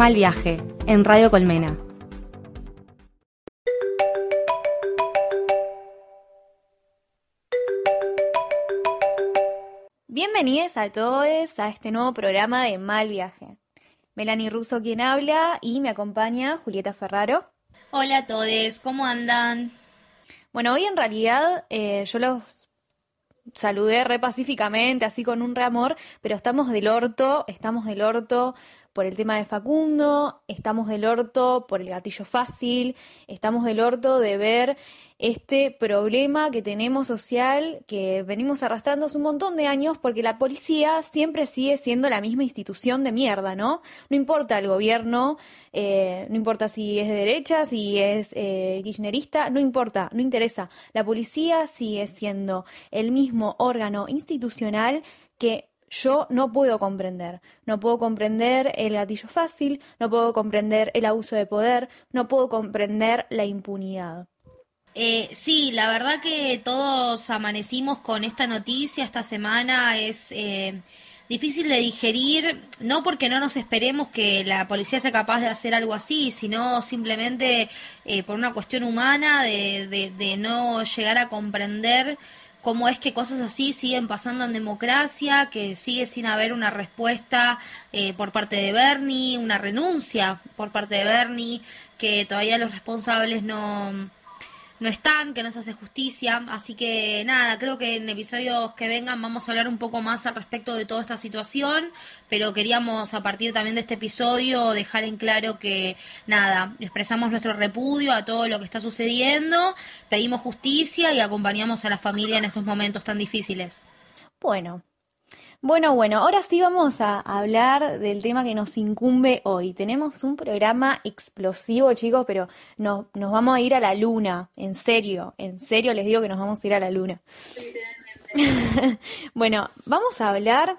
Mal Viaje, en Radio Colmena. Bienvenidos a todos a este nuevo programa de Mal Viaje. Melanie Russo quien habla y me acompaña Julieta Ferraro. Hola a todos, ¿cómo andan? Bueno, hoy en realidad eh, yo los saludé re pacíficamente, así con un re amor, pero estamos del orto, estamos del orto por el tema de Facundo, estamos del orto por el gatillo fácil, estamos del orto de ver este problema que tenemos social que venimos arrastrando hace un montón de años porque la policía siempre sigue siendo la misma institución de mierda, ¿no? No importa el gobierno, eh, no importa si es de derecha, si es eh, kirchnerista, no importa, no interesa. La policía sigue siendo el mismo órgano institucional que yo no puedo comprender. No puedo comprender el gatillo fácil, no puedo comprender el abuso de poder, no puedo comprender la impunidad. Eh, sí, la verdad que todos amanecimos con esta noticia esta semana. Es eh, difícil de digerir, no porque no nos esperemos que la policía sea capaz de hacer algo así, sino simplemente eh, por una cuestión humana de, de, de no llegar a comprender cómo es que cosas así siguen pasando en democracia, que sigue sin haber una respuesta eh, por parte de Bernie, una renuncia por parte de Bernie, que todavía los responsables no no están, que no se hace justicia. Así que nada, creo que en episodios que vengan vamos a hablar un poco más al respecto de toda esta situación, pero queríamos a partir también de este episodio dejar en claro que nada, expresamos nuestro repudio a todo lo que está sucediendo, pedimos justicia y acompañamos a la familia en estos momentos tan difíciles. Bueno, bueno, bueno, ahora sí vamos a hablar del tema que nos incumbe hoy. Tenemos un programa explosivo, chicos, pero no, nos vamos a ir a la luna, en serio, en serio les digo que nos vamos a ir a la luna. bueno, vamos a hablar,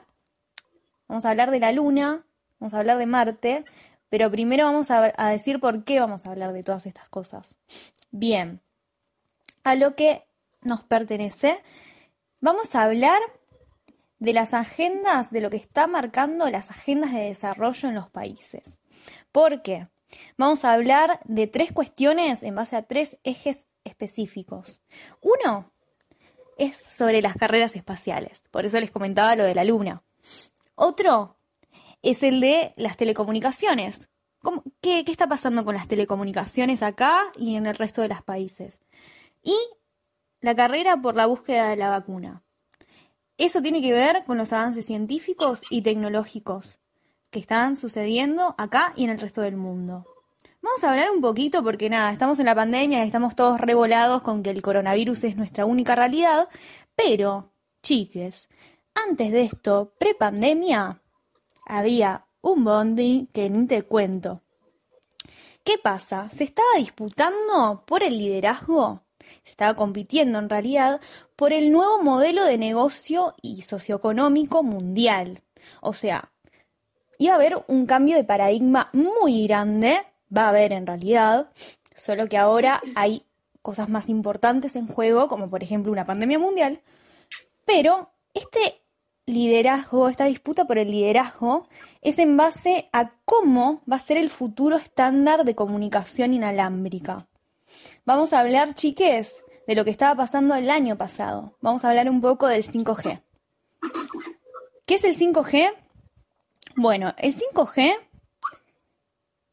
vamos a hablar de la luna, vamos a hablar de Marte, pero primero vamos a decir por qué vamos a hablar de todas estas cosas. Bien, a lo que nos pertenece, vamos a hablar de las agendas, de lo que está marcando las agendas de desarrollo en los países. ¿Por qué? Vamos a hablar de tres cuestiones en base a tres ejes específicos. Uno es sobre las carreras espaciales, por eso les comentaba lo de la Luna. Otro es el de las telecomunicaciones. qué, ¿Qué está pasando con las telecomunicaciones acá y en el resto de los países? Y la carrera por la búsqueda de la vacuna. Eso tiene que ver con los avances científicos y tecnológicos que están sucediendo acá y en el resto del mundo. Vamos a hablar un poquito porque nada, estamos en la pandemia estamos todos revolados con que el coronavirus es nuestra única realidad, pero, chiques, antes de esto, prepandemia, había un bondi que ni te cuento. ¿Qué pasa? Se estaba disputando por el liderazgo se estaba compitiendo en realidad por el nuevo modelo de negocio y socioeconómico mundial. O sea, iba a haber un cambio de paradigma muy grande, va a haber en realidad, solo que ahora hay cosas más importantes en juego, como por ejemplo una pandemia mundial, pero este liderazgo, esta disputa por el liderazgo, es en base a cómo va a ser el futuro estándar de comunicación inalámbrica. Vamos a hablar, chiques, de lo que estaba pasando el año pasado. Vamos a hablar un poco del 5G. ¿Qué es el 5G? Bueno, el 5G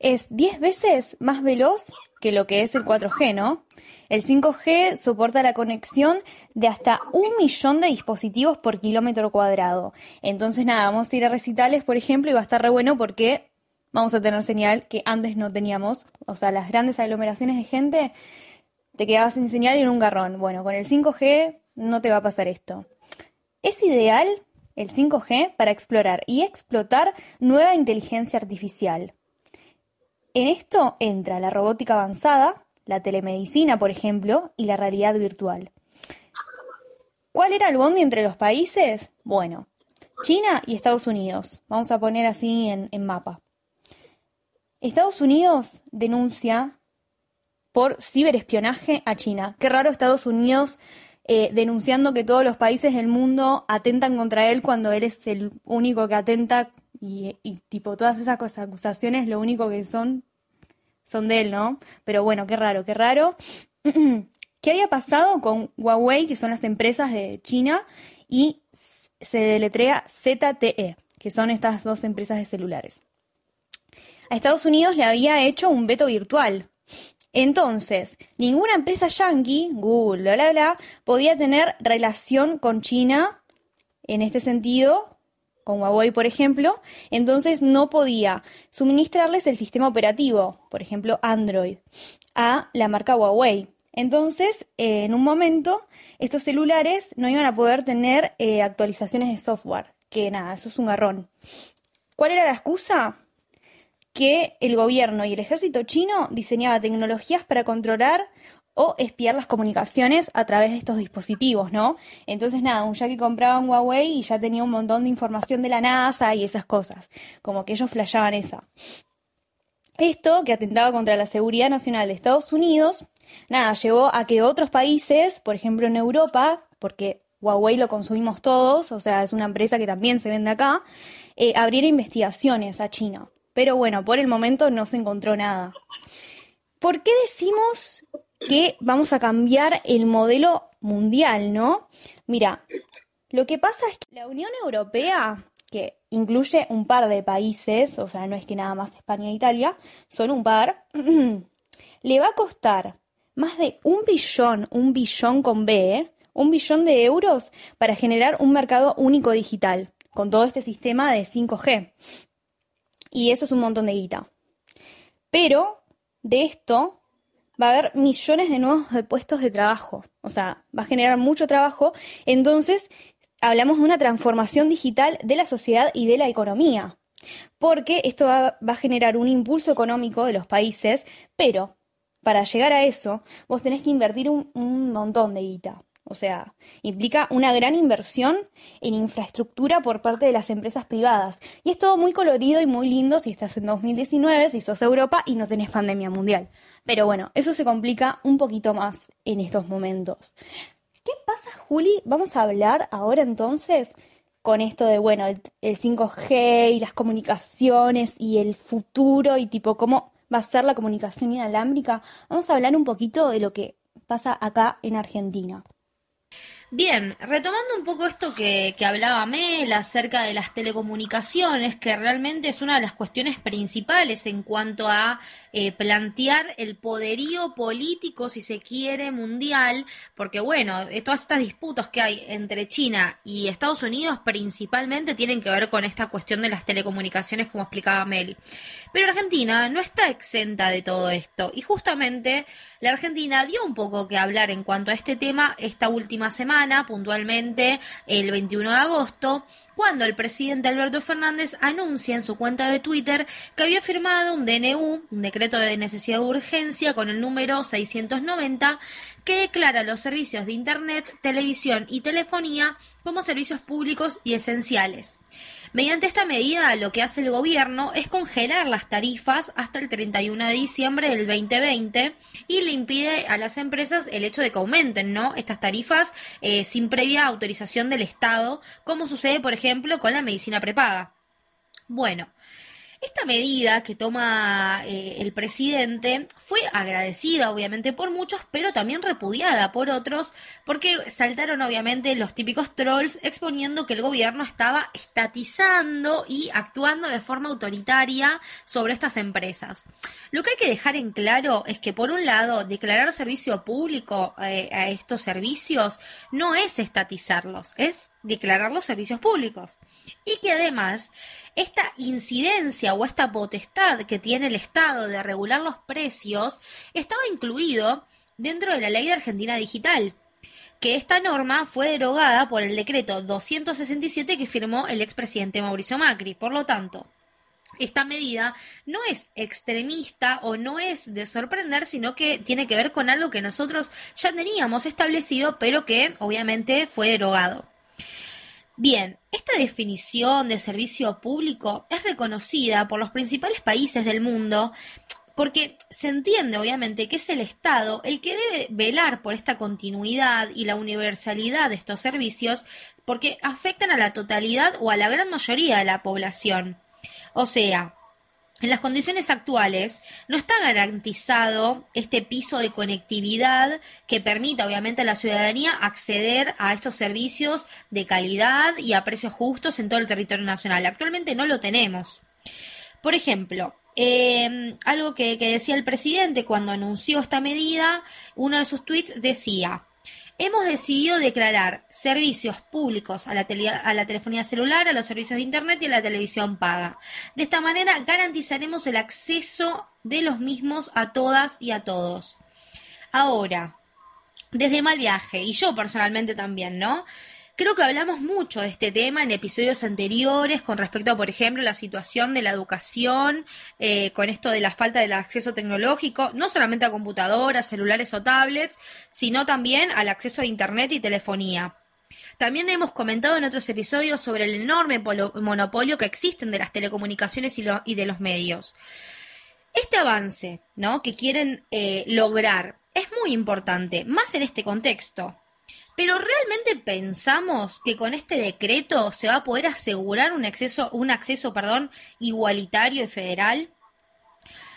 es 10 veces más veloz que lo que es el 4G, ¿no? El 5G soporta la conexión de hasta un millón de dispositivos por kilómetro cuadrado. Entonces, nada, vamos a ir a recitales, por ejemplo, y va a estar re bueno porque vamos a tener señal que antes no teníamos. O sea, las grandes aglomeraciones de gente te quedabas sin y en un garrón. Bueno, con el 5G no te va a pasar esto. Es ideal el 5G para explorar y explotar nueva inteligencia artificial. En esto entra la robótica avanzada, la telemedicina, por ejemplo, y la realidad virtual. ¿Cuál era el bondi entre los países? Bueno, China y Estados Unidos. Vamos a poner así en, en mapa. Estados Unidos denuncia por ciberespionaje a China. Qué raro Estados Unidos eh, denunciando que todos los países del mundo atentan contra él cuando él es el único que atenta Y, tipo, todas esas acusaciones, lo único que son, son de él, ¿no? Pero bueno, qué raro, qué raro. ¿Qué había pasado con Huawei, que son las empresas de China, y se deletrea ZTE, que son estas dos empresas de celulares? A Estados Unidos le había hecho un veto virtual. Entonces, ninguna empresa yankee, Google, bla, bla, bla, podía tener relación con China en este sentido, con Huawei, por ejemplo, entonces no podía suministrarles el sistema operativo, por ejemplo, Android, a la marca Huawei. Entonces, eh, en un momento, estos celulares no iban a poder tener eh, actualizaciones de software, que nada, eso es un garrón. ¿Cuál era la excusa? Que el gobierno y el ejército chino diseñaba tecnologías para controlar o espiar las comunicaciones a través de estos dispositivos, ¿no? Entonces, nada, ya que compraba un Huawei y ya tenía un montón de información de la NASA y esas cosas, como que ellos flashaban esa. Esto, que atentaba contra la seguridad nacional de Estados Unidos, nada, llevó a que otros países, por ejemplo en Europa, porque Huawei lo consumimos todos, o sea, es una empresa que también se vende acá, eh, abriera investigaciones a China. Pero bueno, por el momento no se encontró nada. ¿Por qué decimos que vamos a cambiar el modelo mundial, no? Mira, lo que pasa es que la Unión Europea, que incluye un par de países, o sea, no es que nada más España e Italia, son un par, le va a costar más de un billón, un billón con B, ¿eh? un billón de euros para generar un mercado único digital, con todo este sistema de 5G. Y eso es un montón de guita. Pero de esto va a haber millones de nuevos puestos de trabajo. O sea, va a generar mucho trabajo. Entonces, hablamos de una transformación digital de la sociedad y de la economía. Porque esto va, a generar un impulso económico de los países, pero para llegar a eso, vos tenés que invertir un, un montón de guita. O sea, implica una gran inversión en infraestructura por parte de las empresas privadas. Y es todo muy colorido y muy lindo si estás en 2019, si sos Europa y no tenés pandemia mundial. Pero bueno, eso se complica un poquito más en estos momentos. ¿Qué pasa, Juli? Vamos a hablar ahora entonces con esto de, bueno, el, 5G y las comunicaciones y el futuro y tipo cómo va a ser la comunicación inalámbrica. Vamos a hablar un poquito de lo que pasa acá en Argentina. Bien, retomando un poco esto que, que, hablaba Mel acerca de las telecomunicaciones, que realmente es una de las cuestiones principales en cuanto a eh, plantear el poderío político, si se quiere, mundial, porque bueno, eh, todas estas disputas que hay entre China y Estados Unidos principalmente tienen que ver con esta cuestión de las telecomunicaciones, como explicaba Mel. Pero Argentina no está exenta de todo esto, y justamente la Argentina dio un poco que hablar en cuanto a este tema esta última semana puntualmente el 21 de agosto, cuando el presidente Alberto Fernández anuncia en su cuenta de Twitter que había firmado un DNU, un decreto de necesidad de urgencia con el número 690, que declara los servicios de Internet, televisión y telefonía como servicios públicos y esenciales. Mediante esta medida, lo que hace el gobierno es congelar las tarifas hasta el 31 de diciembre del 2020 y le impide a las empresas el hecho de que aumenten ¿no? estas tarifas eh, sin previa autorización del Estado, como sucede, por ejemplo, con la medicina prepaga. Bueno, esta medida que toma eh, el presidente fue agradecida obviamente por muchos, pero también repudiada por otros, porque saltaron obviamente los típicos trolls exponiendo que el gobierno estaba estatizando y actuando de forma autoritaria sobre estas empresas. Lo que hay que dejar en claro es que por un lado, declarar servicio público eh, a estos servicios no es estatizarlos, es declarar los servicios públicos. Y que además esta incidencia o esta potestad que tiene el Estado de regular los precios estaba incluido dentro de la ley de Argentina Digital que esta norma fue derogada por el decreto 267 que firmó el expresidente Mauricio Macri. Por lo tanto, esta medida no es extremista o no es de sorprender, sino que tiene que ver con algo que nosotros ya teníamos establecido, pero que obviamente fue derogado. Bien, esta definición de servicio público es reconocida por los principales países del mundo porque se entiende obviamente que es el Estado el que debe velar por esta continuidad y la universalidad de estos servicios porque afectan a la totalidad o a la gran mayoría de la población. O sea, en las condiciones actuales no está garantizado este piso de conectividad que permita obviamente a la ciudadanía acceder a estos servicios de calidad y a precios justos en todo el territorio nacional. Actualmente no lo tenemos. Por ejemplo, eh, algo que, decía el presidente cuando anunció esta medida, uno de sus tweets decía, hemos decidido declarar servicios públicos a la, a la, telefonía celular, a los servicios de Internet y a la televisión paga. De esta manera garantizaremos el acceso de los mismos a todas y a todos. Ahora, desde mal viaje, y yo personalmente también, ¿no? Creo que hablamos mucho de este tema en episodios anteriores con respecto a, por ejemplo, la situación de la educación, eh, con esto de la falta del acceso tecnológico, no solamente a computadoras, celulares o tablets, sino también al acceso a Internet y telefonía. También hemos comentado en otros episodios sobre el enorme monopolio que existen de las telecomunicaciones y, de los medios. Este avance, ¿no? Que quieren eh, lograr es muy importante, más en este contexto. Pero ¿realmente pensamos que con este decreto se va a poder asegurar un acceso, un acceso perdón, igualitario y federal?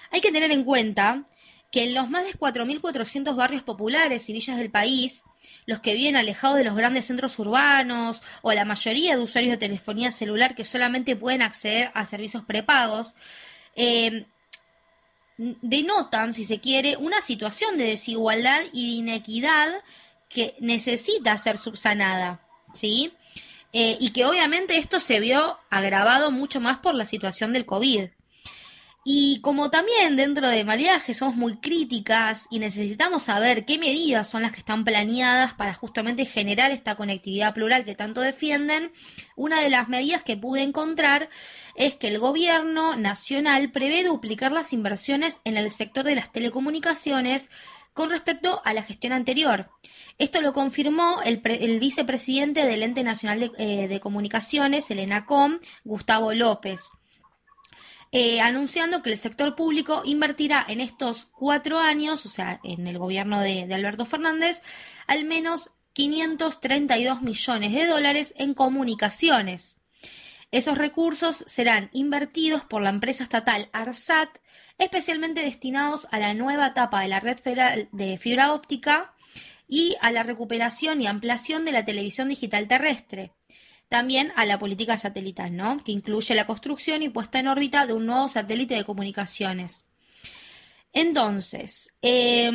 Hay que tener en cuenta que en los más de 4.400 barrios populares y villas del país, los que viven alejados de los grandes centros urbanos o la mayoría de usuarios de telefonía celular que solamente pueden acceder a servicios prepagos, eh, denotan, si se quiere, una situación de desigualdad y de inequidad que necesita ser subsanada, ¿sí? Eh, y que obviamente esto se vio agravado mucho más por la situación del COVID. Y como también dentro de Malviaje somos muy críticas y necesitamos saber qué medidas son las que están planeadas para justamente generar esta conectividad plural que tanto defienden, una de las medidas que pude encontrar es que el gobierno nacional prevé duplicar las inversiones en el sector de las telecomunicaciones con respecto a la gestión anterior. Esto lo confirmó el, vicepresidente del Ente Nacional de, eh, Comunicaciones, el ENACOM, Gustavo López. Eh, anunciando que el sector público invertirá en estos cuatro años, o sea, en el gobierno de, de Alberto Fernández, al menos 532 millones de dólares en comunicaciones. Esos recursos serán invertidos por la empresa estatal ARSAT, especialmente destinados a la nueva etapa de la red de fibra óptica y a la recuperación y ampliación de la televisión digital terrestre. También a la política satelital, ¿no? Que incluye la construcción y puesta en órbita de un nuevo satélite de comunicaciones. Entonces, eh,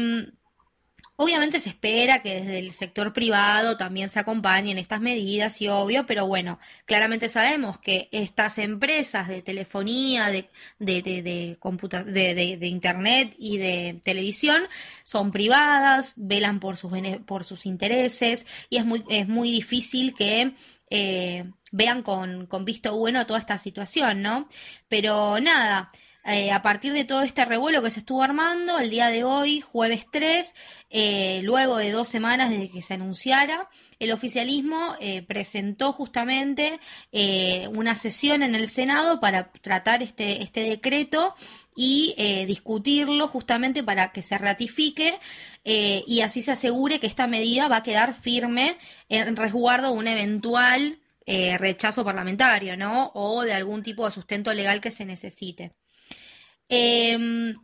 Obviamente se espera que desde el sector privado también se acompañen estas medidas y obvio, pero bueno, claramente sabemos que estas empresas de telefonía, de, de, de, de, de internet y de televisión son privadas, velan por sus, por sus intereses y es muy, es muy difícil que eh, vean con, con visto bueno toda esta situación, ¿no? Pero nada. Eh, a partir de todo este revuelo que se estuvo armando, el día de hoy, jueves 3, eh, luego de dos semanas desde que se anunciara, el oficialismo eh, presentó justamente una sesión en el Senado para tratar este, este decreto y discutirlo justamente para que se ratifique y así se asegure que esta medida va a quedar firme en resguardo de un eventual rechazo parlamentario, ¿no? O de algún tipo de sustento legal que se necesite. Eh,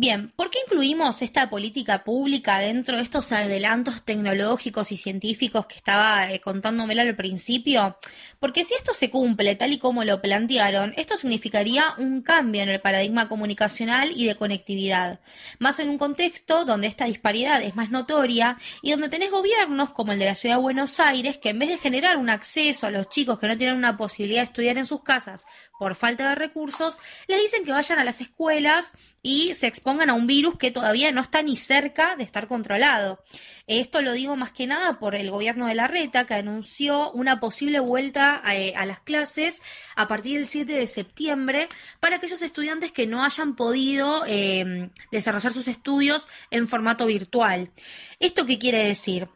Bien, ¿por qué incluimos esta política pública dentro de estos adelantos tecnológicos y científicos que estaba eh, al principio? Porque si esto se cumple tal y como lo plantearon, esto significaría un cambio en el paradigma comunicacional y de conectividad, más en un contexto donde esta disparidad es más notoria y donde tenés gobiernos como el de la Ciudad de Buenos Aires que en vez de generar un acceso a los chicos que no tienen una posibilidad de estudiar en sus casas por falta de recursos, les dicen que vayan a las escuelas y se expongan a un virus que todavía no está ni cerca de estar controlado. Esto lo digo más que nada por el gobierno de la Reta, que anunció una posible vuelta a, eh, las clases a partir del 7 de septiembre para aquellos estudiantes que no hayan podido em, desarrollar sus estudios en formato virtual. ¿Esto qué quiere decir?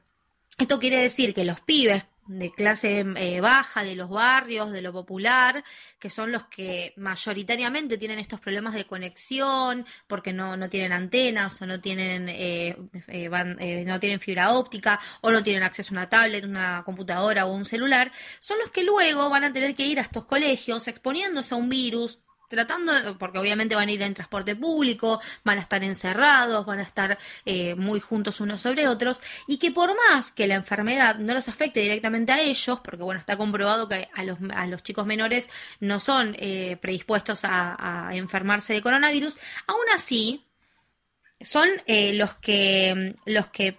Esto quiere decir que los pibes de clase eh, baja, de los barrios, de lo popular, que son los que mayoritariamente tienen estos problemas de conexión, porque no, no tienen antenas o no tienen, eh, eh, no tienen fibra óptica o no tienen acceso a una tablet, una computadora o un celular, son los que luego van a tener que ir a estos colegios exponiéndose a un virus tratando, porque obviamente van a ir en transporte público, van a estar encerrados, van a estar eh, muy juntos unos sobre otros, y que por más que la enfermedad no los afecte directamente a ellos, porque bueno, está comprobado que a los, a los chicos menores no son eh, predispuestos a, enfermarse de coronavirus, aún así son eh, los que los que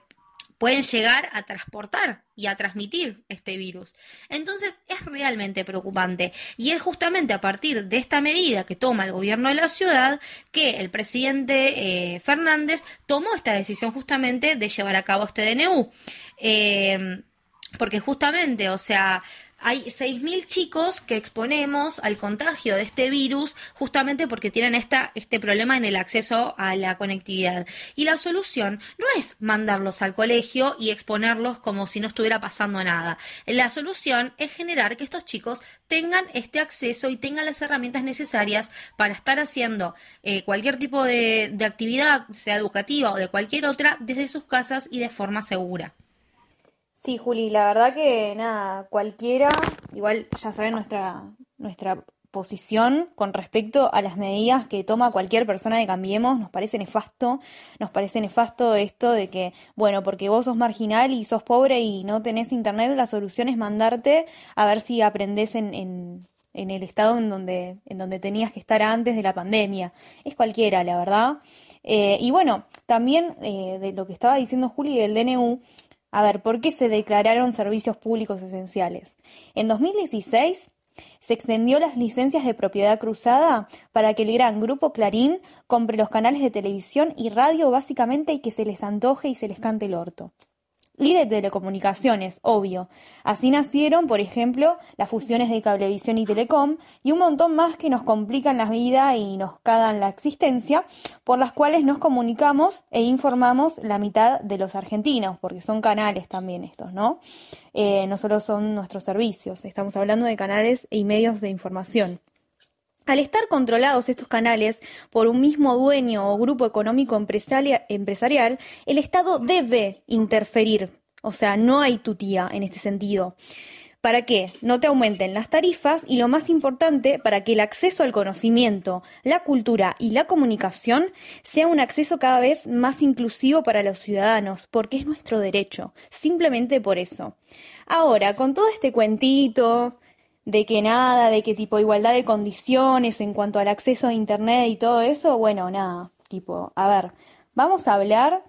pueden llegar a transportar y a transmitir este virus. Entonces es realmente preocupante y es justamente a partir de esta medida que toma el gobierno de la ciudad que el presidente eh, Fernández tomó esta decisión justamente de llevar a cabo este DNU. Eh, porque justamente, o sea, hay 6.000 chicos que exponemos al contagio de este virus justamente porque tienen esta, este problema en el acceso a la conectividad. Y la solución no es mandarlos al colegio y exponerlos como si no estuviera pasando nada. La solución es generar que estos chicos tengan este acceso y tengan las herramientas necesarias para estar haciendo eh, cualquier tipo de, de actividad, sea educativa o de cualquier otra, desde sus casas y de forma segura. Sí, Juli, la verdad que nada, cualquiera, igual ya saben nuestra, nuestra posición con respecto a las medidas que toma cualquier persona de Cambiemos, nos parece nefasto, nos parece nefasto esto de que, bueno, porque vos sos marginal y sos pobre y no tenés internet, la solución es mandarte a ver si aprendés en, en, en el estado en donde, en donde tenías que estar antes de la pandemia. Es cualquiera, la verdad. Eh, y bueno, también eh, de lo que estaba diciendo Juli del DNU, a ver, ¿por qué se declararon servicios públicos esenciales? En 2016 se extendió las licencias de propiedad cruzada para que el gran grupo Clarín compre los canales de televisión y radio básicamente y que se les antoje y se les cante el orto y de telecomunicaciones, obvio. Así nacieron, por ejemplo, las fusiones de cablevisión y telecom y un montón más que nos complican la vida y nos cagan la existencia, por las cuales nos comunicamos e informamos la mitad de los argentinos, porque son canales también estos, ¿no? Eh, no solo son nuestros servicios, estamos hablando de canales y medios de información. Al estar controlados estos canales por un mismo dueño o grupo económico empresarial, el Estado debe interferir. O sea, no hay tutía en este sentido. ¿Para qué? No te aumenten las tarifas y lo más importante, para que el acceso al conocimiento, la cultura y la comunicación sea un acceso cada vez más inclusivo para los ciudadanos, porque es nuestro derecho, simplemente por eso. Ahora, con todo este cuentito, de que nada, de que tipo igualdad de condiciones en cuanto al acceso a Internet y todo eso, bueno, nada, tipo, a ver, vamos a hablar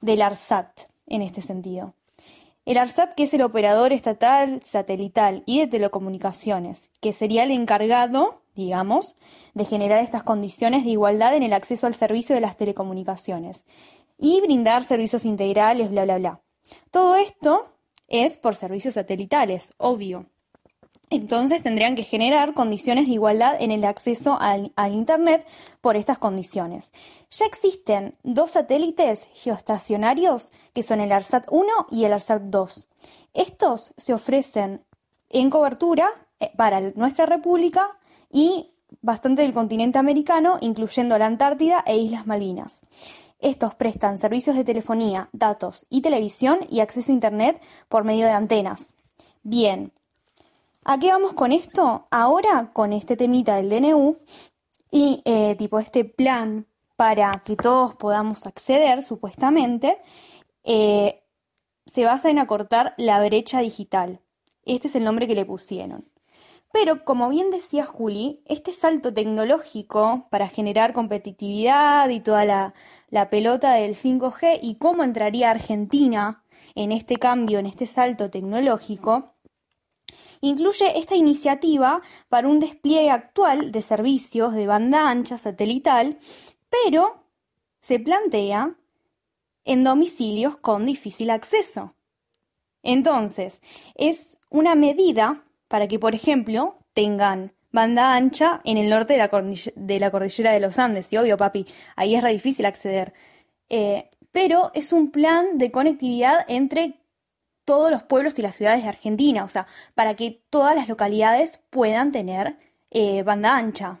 del ARSAT en este sentido. El ARSAT, que es el operador estatal, satelital y de telecomunicaciones, que sería el encargado, digamos, de generar estas condiciones de igualdad en el acceso al servicio de las telecomunicaciones y brindar servicios integrales, bla, bla, bla. Todo esto es por servicios satelitales, obvio. Entonces tendrían que generar condiciones de igualdad en el acceso al, Internet por estas condiciones. Ya existen dos satélites geoestacionarios que son el ARSAT 1 y el ARSAT 2. Estos se ofrecen en cobertura eh, para nuestra república y bastante del continente americano, incluyendo la Antártida e Islas Malvinas. Estos prestan servicios de telefonía, datos y televisión y acceso a Internet por medio de antenas. Bien, ¿A qué vamos con esto? Ahora con este temita del DNU y eh, tipo este plan para que todos podamos acceder, supuestamente, eh, se basa en acortar la brecha digital. Este es el nombre que le pusieron. Pero, como bien decía Juli, este salto tecnológico para generar competitividad y toda la, la pelota del 5G y cómo entraría Argentina en este cambio, en este salto tecnológico, incluye esta iniciativa para un despliegue actual de servicios de banda ancha satelital, pero se plantea en domicilios con difícil acceso. Entonces, es una medida para que, por ejemplo, tengan banda ancha en el norte de la, cordillera de, los Andes. Y obvio, papi, ahí es re difícil acceder. Eh, pero es un plan de conectividad entre todos los pueblos y las ciudades de Argentina, o sea, para que todas las localidades puedan tener eh, banda ancha.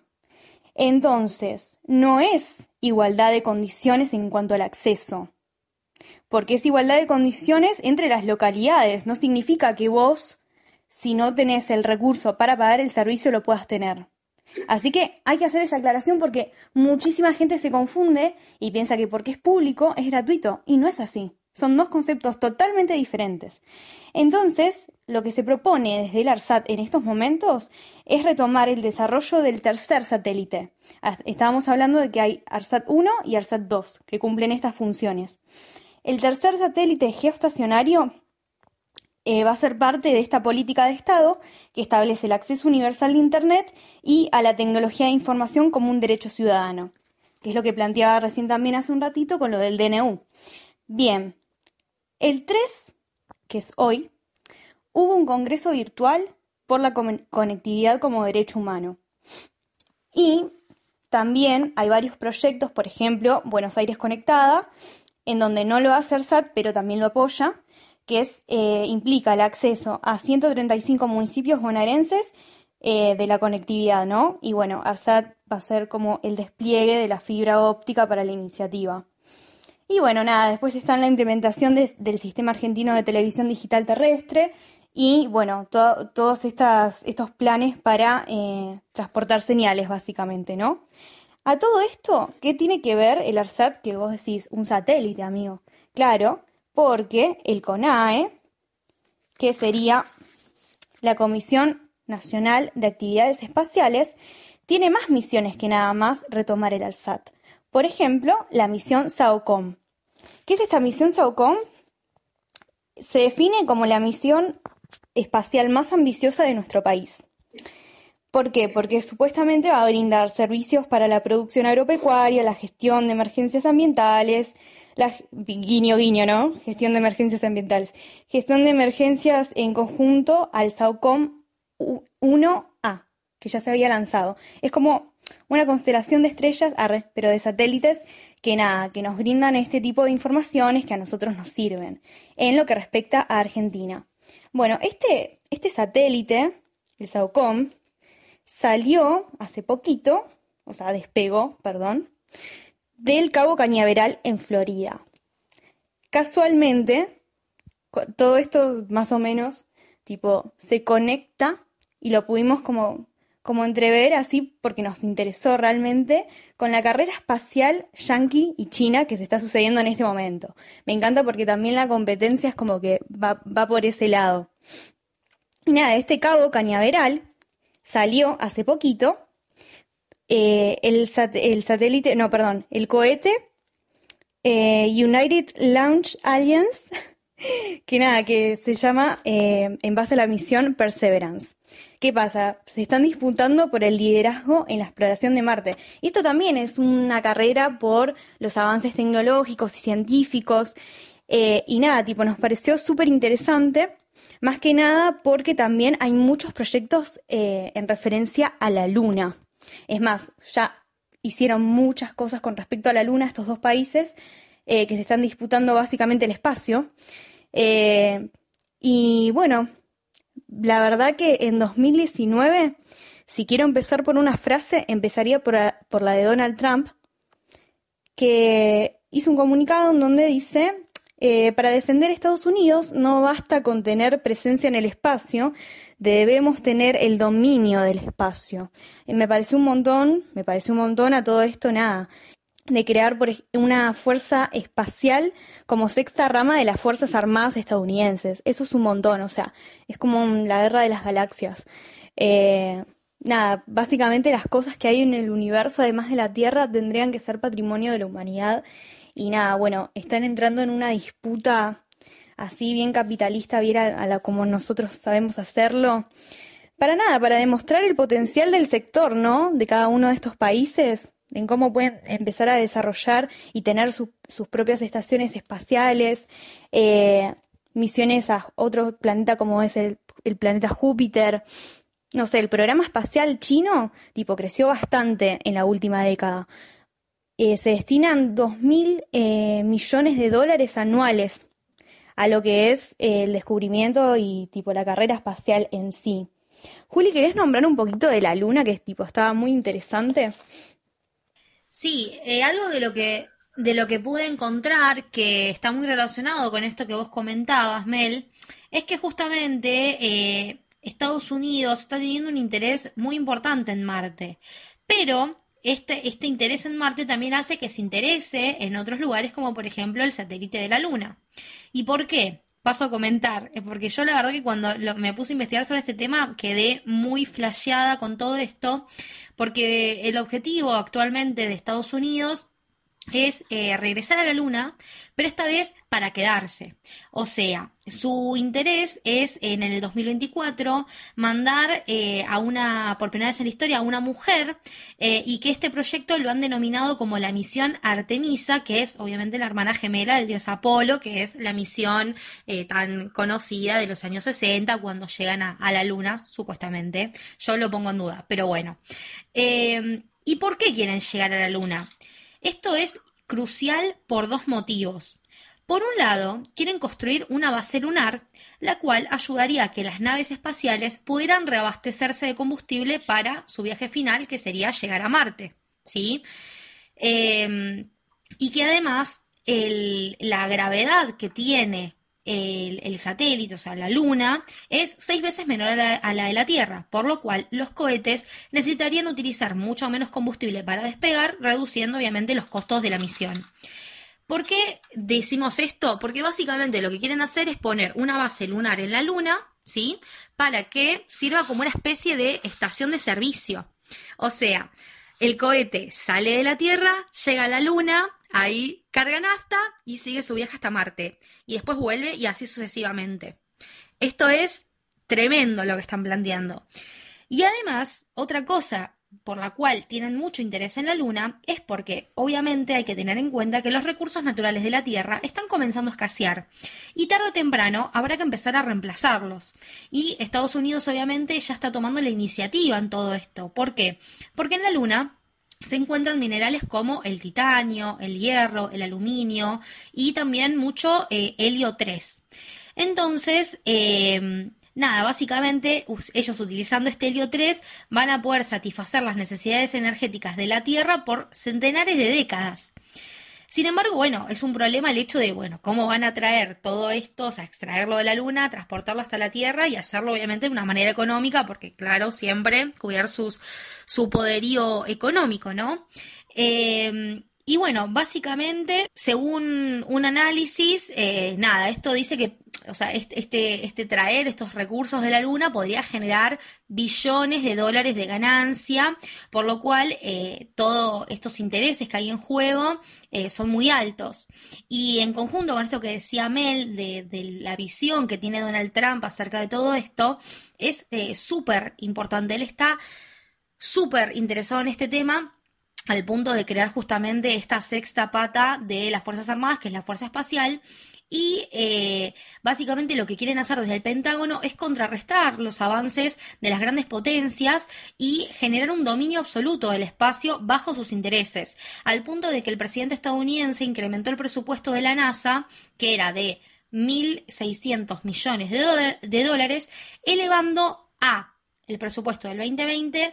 Entonces, no es igualdad de condiciones en cuanto al acceso, porque es igualdad de condiciones entre las localidades, no significa que vos, si no tenés el recurso para pagar el servicio, lo puedas tener. Así que hay que hacer esa aclaración porque muchísima gente se confunde y piensa que porque es público es gratuito y no es así. Son dos conceptos totalmente diferentes. Entonces, lo que se propone desde el ARSAT en estos momentos es retomar el desarrollo del tercer satélite. Ah, estábamos hablando de que hay ARSAT 1 y ARSAT 2 que cumplen estas funciones. El tercer satélite geoestacionario eh, va a ser parte de esta política de Estado que establece el acceso universal de Internet y a la tecnología de información como un derecho ciudadano, que es lo que planteaba recién también hace un ratito con lo del DNU. Bien, el 3, que es hoy, hubo un congreso virtual por la conectividad como derecho humano. Y también hay varios proyectos, por ejemplo, Buenos Aires Conectada, en donde no lo hace SAT, pero también lo apoya, que eh, implica el acceso a 135 municipios bonaerenses eh, de la conectividad, ¿no? Y bueno, ARSAT va a ser como el despliegue de la fibra óptica para la iniciativa. Y bueno, nada, después está la implementación del sistema argentino de televisión digital terrestre y bueno, todos estos planes para eh, transportar señales, básicamente, ¿no? A todo esto, ¿qué tiene que ver el ARSAT que vos decís? Un satélite, amigo. Claro, porque el CONAE, que sería la Comisión Nacional de Actividades Espaciales, tiene más misiones que nada más retomar el ALSAT. Por ejemplo, la misión SAOCOM. ¿Qué es esta misión SAOCOM? Se define como la misión espacial más ambiciosa de nuestro país. ¿Por qué? Porque supuestamente va a brindar servicios para la producción agropecuaria, la gestión de emergencias ambientales, guiño guiño, ¿no? Gestión de emergencias ambientales. Gestión de emergencias en conjunto al SAUCOM 1A, que ya se había lanzado. Es como una constelación de estrellas, pero de satélites que nada, que nos brindan este tipo de informaciones que a nosotros nos sirven en lo que respecta a Argentina. Bueno, este, este satélite, el SAUCOM, salió hace poquito, o sea, despegó, perdón, del Cabo Cañaveral en Florida. Casualmente, todo esto más o menos, tipo, se conecta y lo pudimos como, como entrever así porque nos interesó realmente con la carrera espacial yankee y china que se está sucediendo en este momento. Me encanta porque también la competencia es como que va, va por ese lado. Y nada, este cabo cañaveral salió hace poquito eh, el, satélite, no, perdón, el cohete eh, United Launch Alliance, que nada, que se llama eh, en base a la misión Perseverance. ¿Qué pasa? Se están disputando por el liderazgo en la exploración de Marte. Y esto también es una carrera por los avances tecnológicos y científicos. y nada, tipo, nos pareció súper interesante, más que nada porque también hay muchos proyectos en referencia a la Luna. Es más, ya hicieron muchas cosas con respecto a la Luna estos dos países eh, que se están disputando básicamente el espacio. Eh, y bueno, la verdad que en 2019, si quiero empezar por una frase, empezaría por, por la de Donald Trump, que hizo un comunicado en donde dice eh, para defender Estados Unidos no basta con tener presencia en el espacio, debemos tener el dominio del espacio. Eh, me parece un montón, me parece un montón a todo esto nada de crear por una fuerza espacial como sexta rama de las Fuerzas Armadas estadounidenses. Eso es un montón, o sea, es como la guerra de las galaxias. Eh, nada, básicamente las cosas que hay en el universo, además de la Tierra, tendrían que ser patrimonio de la humanidad y nada, bueno, están entrando en una disputa así bien capitalista, bien a, la como nosotros sabemos hacerlo. Para nada, para demostrar el potencial del sector, ¿no? De cada uno de estos países, en cómo pueden empezar a desarrollar y tener sus propias estaciones espaciales, eh, misiones a otro planeta como es el, el planeta Júpiter. No sé, el programa espacial chino, tipo, creció bastante en la última década. Eh, se destinan 2.000 eh, millones de dólares anuales a lo que es eh, el descubrimiento y tipo la carrera espacial en sí. Juli, ¿querés nombrar un poquito de la luna que tipo estaba muy interesante? Sí, algo de lo que de lo que pude encontrar que está muy relacionado con esto que vos comentabas, Mel, es que justamente Estados Unidos está teniendo un interés muy importante en Marte. Pero este, este interés en Marte también hace que se interese en otros lugares, como por ejemplo el satélite de la Luna. ¿Y por qué? Paso a comentar, eh, porque yo la verdad que cuando me puse a investigar sobre este tema quedé muy flasheada con todo esto, porque el objetivo actualmente de Estados Unidos es eh, regresar a la Luna, pero esta vez para quedarse. O sea, su interés es en el 2024 mandar eh, a una, por primera vez en la historia, a una mujer eh, y que este proyecto lo han denominado como la misión Artemisa, que es obviamente la hermana gemela del dios Apolo, que es la misión tan conocida de los años 60 cuando llegan a, a, la Luna, supuestamente. Yo lo pongo en duda, pero bueno. ¿Y por qué quieren llegar a la Luna? Esto es crucial por dos motivos. Por un lado, quieren construir una base lunar, la cual ayudaría a que las naves espaciales pudieran reabastecerse de combustible para su viaje final, que sería llegar a Marte. ¿sí? Em, y que además la gravedad que tiene el, satélite, o sea, la Luna, es seis veces menor a la, de la Tierra, por lo cual los cohetes necesitarían utilizar mucho menos combustible para despegar, reduciendo obviamente los costos de la misión. ¿Por qué decimos esto? Porque básicamente lo que quieren hacer es poner una base lunar en la Luna, ¿sí? Para que sirva como una especie de estación de servicio. O sea, el cohete sale de la Tierra, llega a la Luna, Ahí carga nafta y sigue su viaje hasta Marte. Y después vuelve y así sucesivamente. Esto es tremendo lo que están planteando. Y además, otra cosa por la cual tienen mucho interés en la Luna es porque obviamente hay que tener en cuenta que los recursos naturales de la Tierra están comenzando a escasear y tarde o temprano habrá que empezar a reemplazarlos. Y Estados Unidos obviamente ya está tomando la iniciativa en todo esto. ¿Por qué? Porque en la Luna se encuentran minerales como el titanio, el hierro, el aluminio y también mucho eh, helio 3. Entonces, em, nada, básicamente ellos utilizando este helio 3 van a poder satisfacer las necesidades energéticas de la Tierra por centenares de décadas. Sin embargo, bueno, es un problema el hecho de, bueno, cómo van a traer todo esto, o sea, extraerlo de la Luna, transportarlo hasta la Tierra y hacerlo obviamente de una manera económica, porque claro, siempre cuidar su poderío económico, ¿no? Eh, y bueno, básicamente, según un análisis, eh, nada, esto dice que, o sea, este, este traer estos recursos de la Luna podría generar billones de dólares de ganancia, por lo cual eh, todos estos intereses que hay en juego eh, son muy altos. Y en conjunto con esto que decía Mel, de, de la visión que tiene Donald Trump acerca de todo esto, es súper importante. Él está súper interesado en este tema al punto de crear justamente esta sexta pata de las Fuerzas Armadas, que es la Fuerza Espacial, y eh, básicamente lo que quieren hacer desde el Pentágono es contrarrestar los avances de las grandes potencias y generar un dominio absoluto del espacio bajo sus intereses, al punto de que el presidente estadounidense incrementó el presupuesto de la NASA, que era de 1.600 millones de, de dólares, elevando a el presupuesto del 2020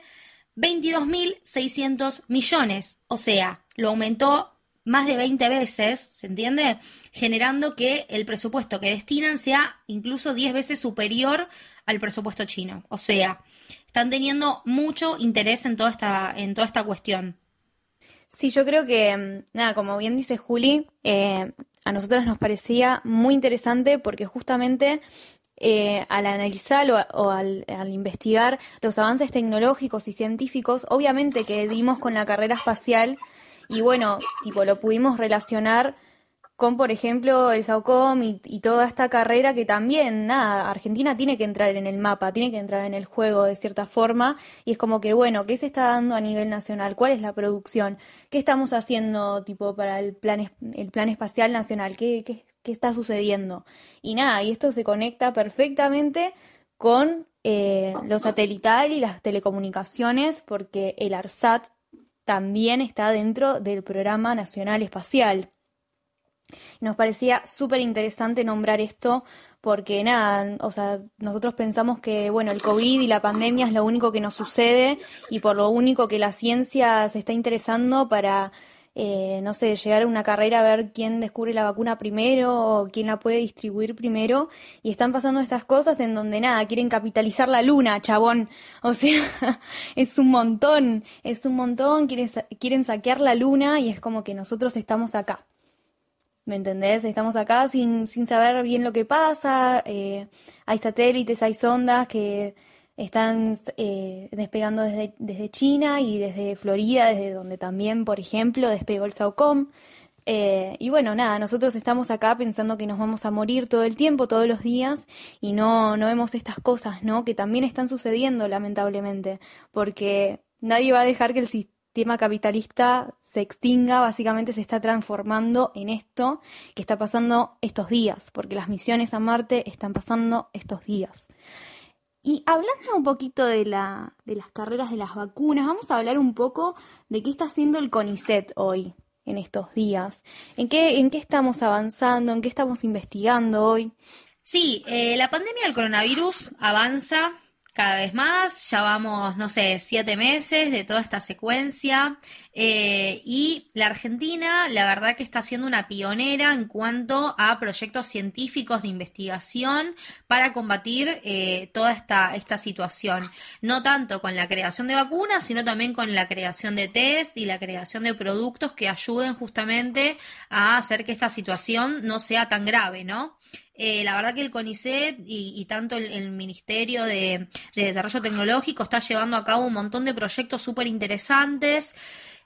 22.600 millones. O sea, lo aumentó más de 20 veces, ¿se entiende? Generando que el presupuesto que destinan sea incluso 10 veces superior al presupuesto chino. O sea, están teniendo mucho interés en toda esta, en toda esta cuestión. Sí, yo creo que, mm, nada, como bien dice Juli, eh, a nosotros nos parecía muy interesante porque justamente eh, al analizar o, al, investigar los avances tecnológicos y científicos, obviamente que dimos con la carrera espacial y bueno, tipo, lo pudimos relacionar con, por ejemplo, el SAUCOM y, y, toda esta carrera que también, nada, Argentina tiene que entrar en el mapa, tiene que entrar en el juego de cierta forma, y es como que, bueno, ¿qué se está dando a nivel nacional? ¿Cuál es la producción? ¿Qué estamos haciendo, tipo, para el plan, el plan espacial nacional? ¿Qué, qué, qué está sucediendo. Y nada, y esto se conecta perfectamente con eh, lo satelital y las telecomunicaciones, porque el ARSAT también está dentro del Programa Nacional Espacial. Nos parecía súper interesante nombrar esto porque nada, o sea, nosotros pensamos que, bueno, el COVID y la pandemia es lo único que nos sucede y por lo único que la ciencia se está interesando para eh, no sé, llegar a una carrera a ver quién descubre la vacuna primero o quién la puede distribuir primero. Y están pasando estas cosas en donde nada, quieren capitalizar la luna, chabón. O sea, es un montón, es un montón, quieren, quieren saquear la luna y es como que nosotros estamos acá. ¿Me entendés? Estamos acá sin, sin saber bien lo que pasa. Eh, hay satélites, hay sondas que están eh, despegando desde, desde, China y desde Florida, desde donde también, por ejemplo, despegó el SAOCOM. Eh, y bueno, nada, nosotros estamos acá pensando que nos vamos a morir todo el tiempo, todos los días, y no, no vemos estas cosas, ¿no? Que también están sucediendo, lamentablemente, porque nadie va a dejar que el sistema capitalista se extinga, básicamente se está transformando en esto que está pasando estos días, porque las misiones a Marte están pasando estos días. Y hablando un poquito de, la, de las carreras de las vacunas, vamos a hablar un poco de qué está haciendo el CONICET hoy, en estos días. ¿En qué, en qué estamos avanzando? ¿En qué estamos investigando hoy? Sí, eh, la pandemia del coronavirus avanza cada vez más, ya vamos, no sé, siete meses de toda esta secuencia eh, y la Argentina, la verdad que está siendo una pionera en cuanto a proyectos científicos de investigación para combatir eh, toda esta, esta situación, no tanto con la creación de vacunas, sino también con la creación de test y la creación de productos que ayuden justamente a hacer que esta situación no sea tan grave, ¿no? Eh, la verdad que el CONICET y, tanto el, Ministerio de, Desarrollo Tecnológico está llevando a cabo un montón de proyectos súper interesantes.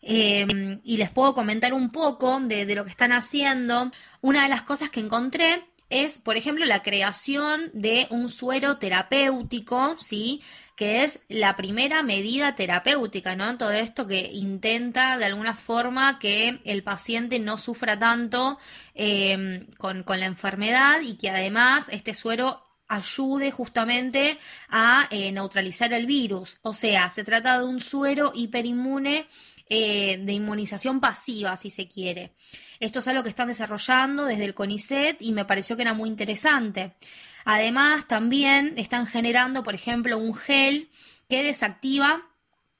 Eh, y les puedo comentar un poco de lo que están haciendo. Una de las cosas que encontré es, por ejemplo, la creación de un suero terapéutico, ¿sí? que es la primera medida terapéutica, ¿no? Todo esto que intenta de alguna forma que el paciente no sufra tanto eh, con, la enfermedad y que además este suero ayude justamente a eh, neutralizar el virus. O sea, se trata de un suero hiperinmune eh, de inmunización pasiva, si se quiere. Esto es algo que están desarrollando desde el CONICET y me pareció que era muy interesante. Además, también están generando, por ejemplo, un gel que desactiva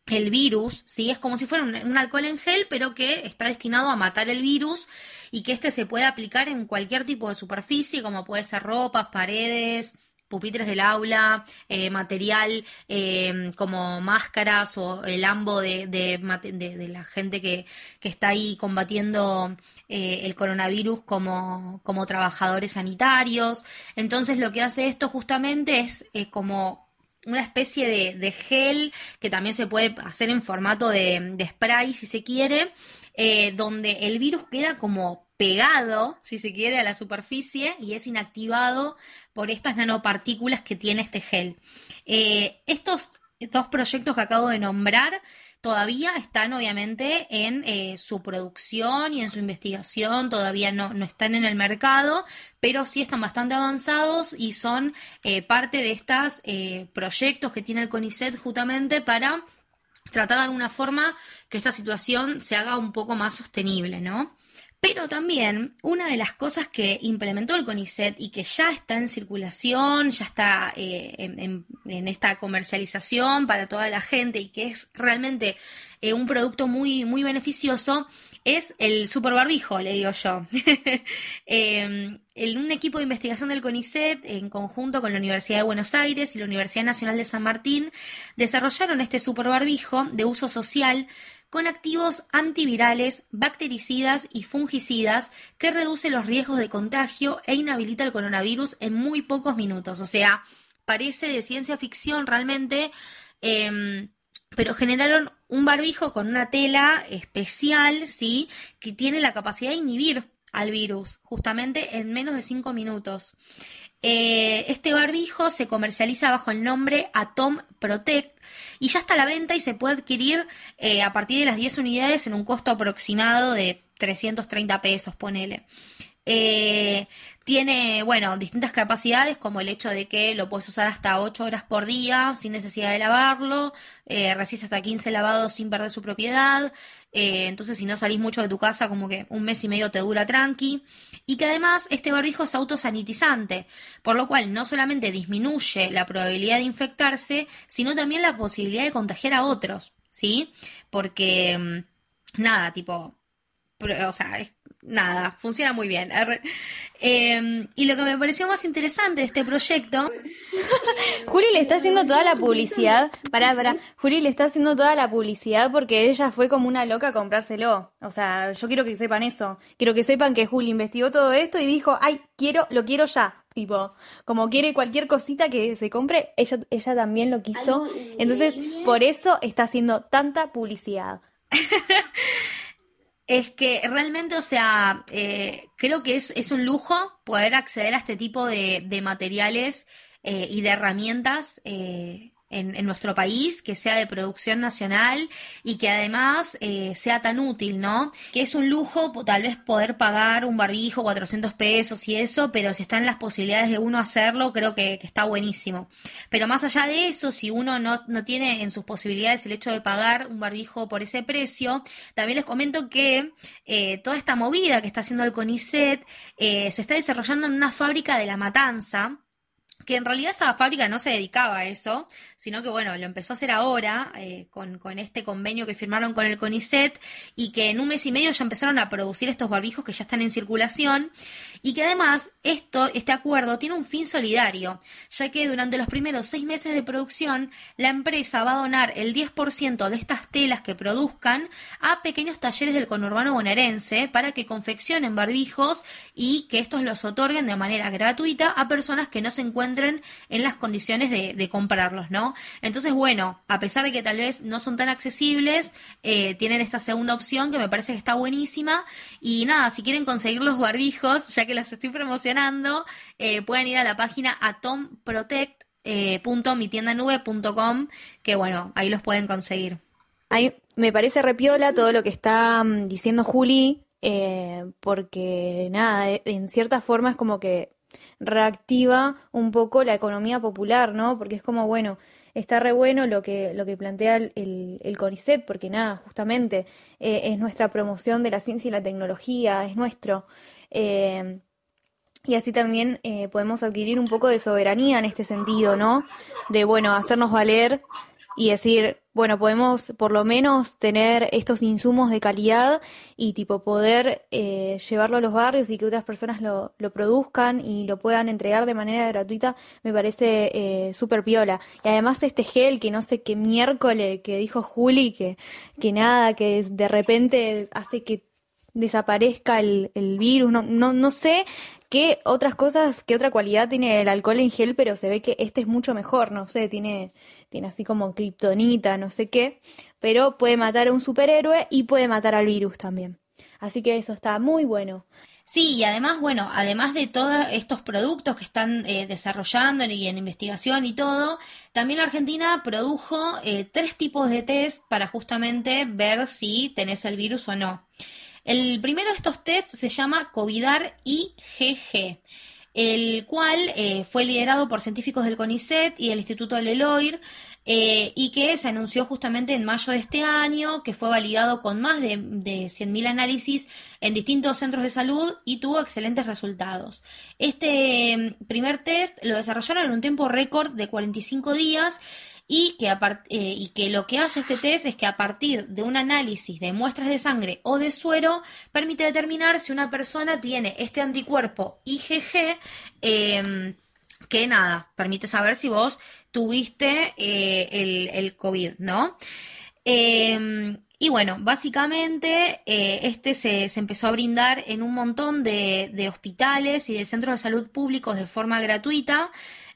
el virus, ¿sí? Es como si fuera un, alcohol en gel, pero que está destinado a matar el virus y que este se puede aplicar en cualquier tipo de superficie, como puede ser ropas, paredes, pupitres del aula, eh, material eh, como máscaras o el ambo de, de, la gente que, que, está ahí combatiendo eh, el coronavirus como, como trabajadores sanitarios. Entonces lo que hace esto justamente es como una especie de, gel que también se puede hacer en formato de spray si se quiere, donde el virus queda como pegado, si se quiere, a la superficie y es inactivado por estas nanopartículas que tiene este gel. Eh, estos dos proyectos que acabo de nombrar todavía están obviamente en eh, su producción y en su investigación, todavía no, no, están en el mercado, pero sí están bastante avanzados y son eh, parte de estos proyectos que tiene el CONICET justamente para tratar de alguna forma que esta situación se haga un poco más sostenible, ¿no? Pero también una de las cosas que implementó el CONICET y que ya está en circulación, ya está eh, en, esta comercialización para toda la gente y que es realmente eh, un producto muy, muy beneficioso, es el super barbijo, le digo yo. eh, un equipo de investigación del CONICET, en conjunto con la Universidad de Buenos Aires y la Universidad Nacional de San Martín, desarrollaron este super barbijo de uso social con activos antivirales, bactericidas y fungicidas que reduce los riesgos de contagio e inhabilita el coronavirus en muy pocos minutos. O sea, parece de ciencia ficción realmente, em, pero generaron un barbijo con una tela especial, ¿sí? Que tiene la capacidad de inhibir al virus, justamente en menos de cinco minutos. Eh, este barbijo se comercializa bajo el nombre Atom Protect y ya está a la venta y se puede adquirir eh, a partir de las 10 unidades en un costo aproximado de 330 pesos, ponele. Eh, tiene, bueno, distintas capacidades, como el hecho de que lo puedes usar hasta 8 horas por día sin necesidad de lavarlo, eh, resiste hasta 15 lavados sin perder su propiedad, eh, entonces si no salís mucho de tu casa, como que un mes y medio te dura tranqui, y que además este barbijo es autosanitizante, por lo cual no solamente disminuye la probabilidad de infectarse, sino también la posibilidad de contagiar a otros, ¿sí? Porque, mm, nada, tipo, o sea, nada, funciona muy bien. Em, y lo que me pareció más interesante de este proyecto. Juli le está haciendo toda la publicidad. Pará, pará. Juli le está haciendo toda la publicidad porque ella fue como una loca a comprárselo. O sea, yo quiero que sepan eso. Quiero que sepan que Juli investigó todo esto y dijo, ay, quiero, lo quiero ya. Tipo, como quiere cualquier cosita que se compre, ella, ella también lo quiso. Entonces, por eso está haciendo tanta publicidad. Es que realmente, o sea, eh, creo que es, es, un lujo poder acceder a este tipo de, de materiales eh, y de herramientas eh, en, nuestro país, que sea de producción nacional y que además eh, sea tan útil, ¿no? Que es un lujo tal vez poder pagar un barbijo, 400 pesos y eso, pero si están las posibilidades de uno hacerlo, creo que, está buenísimo. Pero más allá de eso, si uno no, no, tiene en sus posibilidades el hecho de pagar un barbijo por ese precio, también les comento que eh, toda esta movida que está haciendo el CONICET eh, se está desarrollando en una fábrica de La Matanza, que en realidad esa fábrica no se dedicaba a eso, sino que bueno, lo empezó a hacer ahora eh, con, con, este convenio que firmaron con el CONICET y que en un mes y medio ya empezaron a producir estos barbijos que ya están en circulación y que además esto, este acuerdo tiene un fin solidario, ya que durante los primeros seis meses de producción la empresa va a donar el 10% de estas telas que produzcan a pequeños talleres del conurbano bonaerense para que confeccionen barbijos y que estos los otorguen de manera gratuita a personas que no se encuentran en las condiciones de, comprarlos, ¿no? Entonces, bueno, a pesar de que tal vez no son tan accesibles, eh, tienen esta segunda opción que me parece que está buenísima. Y nada, si quieren conseguir los barbijos, ya que los estoy promocionando, eh, pueden ir a la página atomprotect.mitiendanube.com, eh, que bueno, ahí los pueden conseguir. Me parece repiola todo lo que está mm, diciendo Juli, porque nada, en cierta forma es como que reactiva un poco la economía popular, ¿no? Porque es como, bueno, está re bueno lo que, lo que plantea el, el, CONICET, porque nada, justamente eh, es nuestra promoción de la ciencia y la tecnología, es nuestro. Eh, y así también eh, podemos adquirir un poco de soberanía en este sentido, ¿no? De, bueno, hacernos valer y decir, bueno, podemos por lo menos tener estos insumos de calidad y tipo poder eh, llevarlo a los barrios y que otras personas lo, lo, produzcan y lo puedan entregar de manera gratuita, me parece eh, súper piola. Y además este gel que no sé qué miércoles que dijo Juli, que, que nada, que de repente hace que desaparezca el, el virus, no, no, no sé qué otras cosas, qué otra cualidad tiene el alcohol en gel, pero se ve que este es mucho mejor, no sé, tiene tiene así como kriptonita, no sé qué, pero puede matar a un superhéroe y puede matar al virus también. Así que eso está muy bueno. Sí, y además, bueno, además de todos estos productos que están eh, desarrollando y en investigación y todo, también la Argentina produjo eh, tres tipos de test para justamente ver si tenés el virus o no. El primero de estos test se llama COVIDAR IgG el cual eh, fue liderado por científicos del CONICET y del Instituto del Eloir, eh, y que se anunció justamente en mayo de este año, que fue validado con más de, de 100.000 análisis en distintos centros de salud y tuvo excelentes resultados. Este mm, primer test lo desarrollaron en un tiempo récord de 45 días y que, eh, y que lo que hace este test es que a partir de un análisis de muestras de sangre o de suero permite determinar si una persona tiene este anticuerpo IgG em, que nada, permite saber si vos tuviste eh, el, el, COVID, ¿no? Em, y bueno, básicamente eh, este se, se, empezó a brindar en un montón de, de hospitales y de centros de salud públicos de forma gratuita.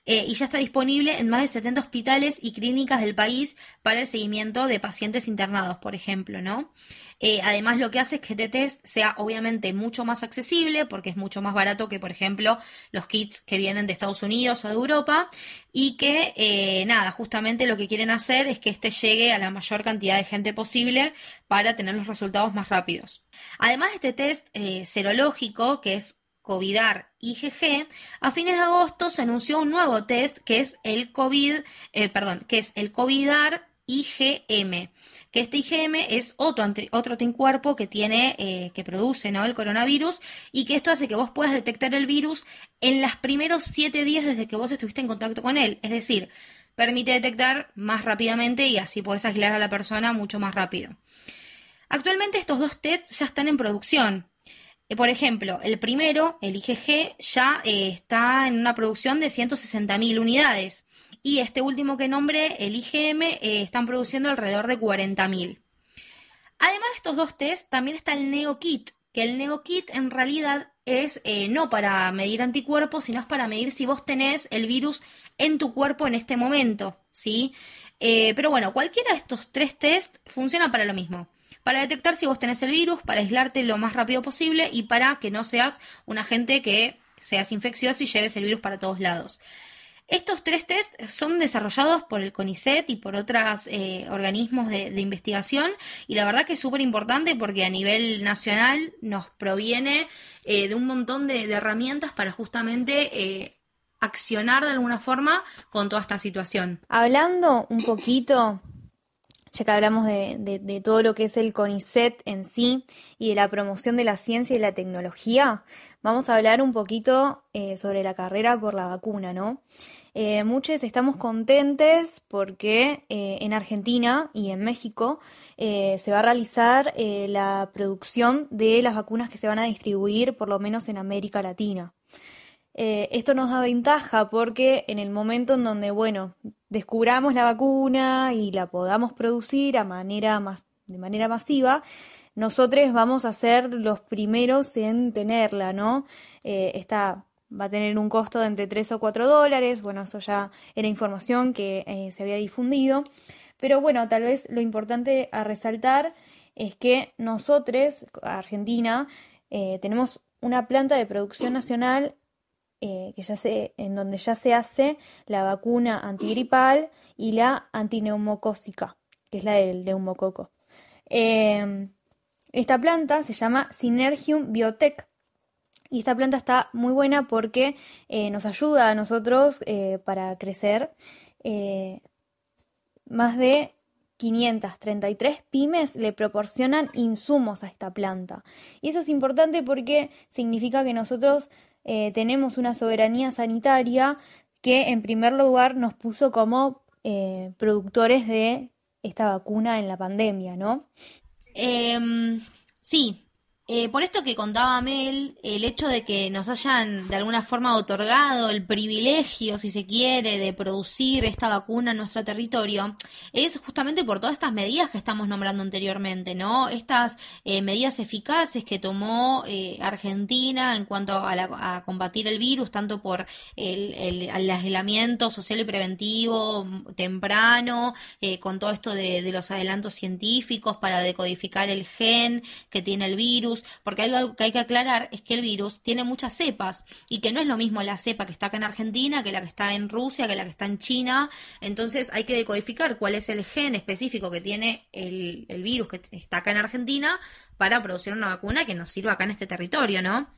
Eh, y ya está disponible en más de 70 hospitales y clínicas del país para el seguimiento de pacientes internados, por ejemplo, ¿no? Eh, además, lo que hace es que este test sea obviamente mucho más accesible porque es mucho más barato que, por ejemplo, los kits que vienen de Estados Unidos o de Europa y que, eh, nada, justamente lo que quieren hacer es que este llegue a la mayor cantidad de gente posible para tener los resultados más rápidos. Además de este test serológico, que es COVIDAR IgG, a fines de agosto se anunció un nuevo test que es el COVID, eh, perdón, que es el COVIDAR IgM, que este IgM es otro, otro anticuerpo que tiene, eh, que produce ¿no? el coronavirus y que esto hace que vos puedas detectar el virus en los primeros siete días desde que vos estuviste en contacto con él. Es decir, permite detectar más rápidamente y así podés aislar a la persona mucho más rápido. Actualmente estos dos tests ya están en producción. Eh, por ejemplo, el primero, el IgG, ya eh, está en una producción de 160.000 unidades. Y este último que nombré, el IgM, eh, están produciendo alrededor de 40.000. Además de estos dos tests, también está el NeoKit, que el NeoKit en realidad es no para medir anticuerpos, sino es para medir si vos tenés el virus en tu cuerpo en este momento, ¿sí? pero bueno, cualquiera de estos tres tests funciona para lo mismo para detectar si vos tenés el virus, para aislarte lo más rápido posible y para que no seas un agente que seas infeccioso y lleves el virus para todos lados. Estos tres test son desarrollados por el CONICET y por otros eh, organismos de, investigación y la verdad que es súper importante porque a nivel nacional nos proviene eh, de un montón de, herramientas para justamente eh, accionar de alguna forma con toda esta situación. Hablando un poquito ya que hablamos de, todo lo que es el CONICET en sí y de la promoción de la ciencia y la tecnología, vamos a hablar un poquito eh, sobre la carrera por la vacuna, ¿no? Eh, muchos estamos contentes porque eh, en Argentina y en México se va a realizar la producción de las vacunas que se van a distribuir por lo menos en América Latina. Esto nos da ventaja porque en el momento en donde, bueno, descubramos la vacuna y la podamos producir a manera de manera masiva, nosotros vamos a ser los primeros en tenerla, ¿no? Eh, esta va a tener un costo de entre 3 o 4 dólares, bueno, eso ya era información que eh, se había difundido, pero bueno, tal vez lo importante a resaltar es que nosotros, Argentina, tenemos una planta de producción nacional eh, que ya se, en donde ya se hace la vacuna antigripal y la antineumocócica, que es la del neumococo. Em, esta planta se llama Synergium Biotech y esta planta está muy buena porque eh, nos ayuda a nosotros eh, para crecer. más de 533 pymes le proporcionan insumos a esta planta. Y eso es importante porque significa que nosotros eh, tenemos una soberanía sanitaria que en primer lugar nos puso como eh, productores de esta vacuna en la pandemia, ¿no? Em, sí, eh, por esto que contaba Mel, el hecho de que nos hayan de alguna forma otorgado el privilegio, si se quiere, de producir esta vacuna en nuestro territorio, es justamente por todas estas medidas que estamos nombrando anteriormente, ¿no? Estas eh, medidas eficaces que tomó eh, Argentina en cuanto a, combatir el virus, tanto por el, el, aislamiento social y preventivo temprano, con todo esto de los adelantos científicos para decodificar el gen que tiene el virus, porque algo que hay que aclarar es que el virus tiene muchas cepas y que no es lo mismo la cepa que está acá en Argentina que la que está en Rusia, que la que está en China. Entonces hay que decodificar cuál es el gen específico que tiene el, el virus que está acá en Argentina para producir una vacuna que nos sirva acá en este territorio, ¿no?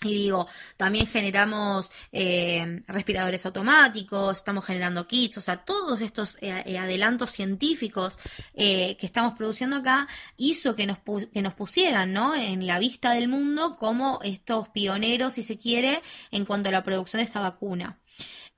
Y digo, también generamos eh, respiradores automáticos, estamos generando kits, o sea, todos estos eh, eh, adelantos científicos que estamos produciendo acá hizo que nos, que nos pusieran ¿no? en la vista del mundo como estos pioneros, si se quiere, en cuanto a la producción de esta vacuna.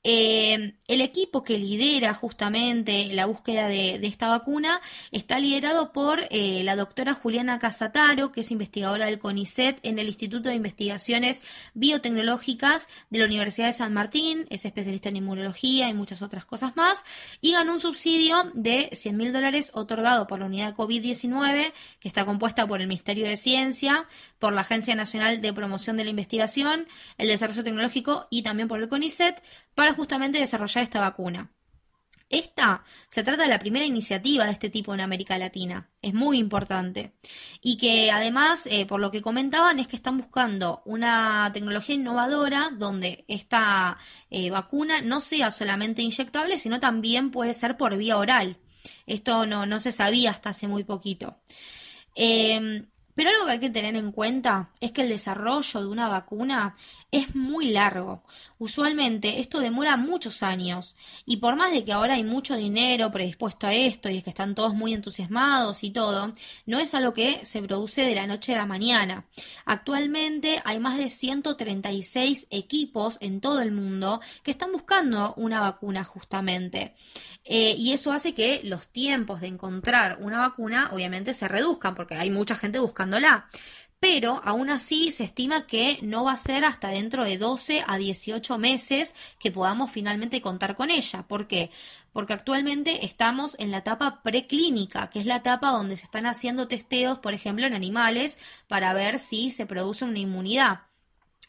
Eh, el equipo que lidera justamente la búsqueda de, esta vacuna está liderado por eh, la doctora Juliana Casataro, que es investigadora del CONICET en el Instituto de Investigaciones Biotecnológicas de la Universidad de San Martín, es especialista en inmunología y muchas otras cosas más, y ganó un subsidio de 100 mil dólares otorgado por la unidad COVID-19, que está compuesta por el Ministerio de Ciencia, por la Agencia Nacional de Promoción de la Investigación, el Desarrollo Tecnológico y también por el CONICET, para justamente desarrollar esta vacuna. Esta se trata de la primera iniciativa de este tipo en América Latina. Es muy importante. Y que además, eh, por lo que comentaban, es que están buscando una tecnología innovadora donde esta eh, vacuna no sea solamente inyectable, sino también puede ser por vía oral. Esto no, no se sabía hasta hace muy poquito. Eh, pero algo que hay que tener en cuenta es que el desarrollo de una vacuna es muy largo. Usualmente esto demora muchos años y por más de que ahora hay mucho dinero predispuesto a esto y es que están todos muy entusiasmados y todo, no es algo que se produce de la noche a la mañana. Actualmente hay más de 136 equipos en todo el mundo que están buscando una vacuna justamente. Eh, y eso hace que los tiempos de encontrar una vacuna obviamente se reduzcan porque hay mucha gente buscándola pero aún así se estima que no va a ser hasta dentro de 12 a 18 meses que podamos finalmente contar con ella. ¿Por qué? Porque actualmente estamos en la etapa preclínica, que es la etapa donde se están haciendo testeos, por ejemplo, en animales para ver si se produce una inmunidad.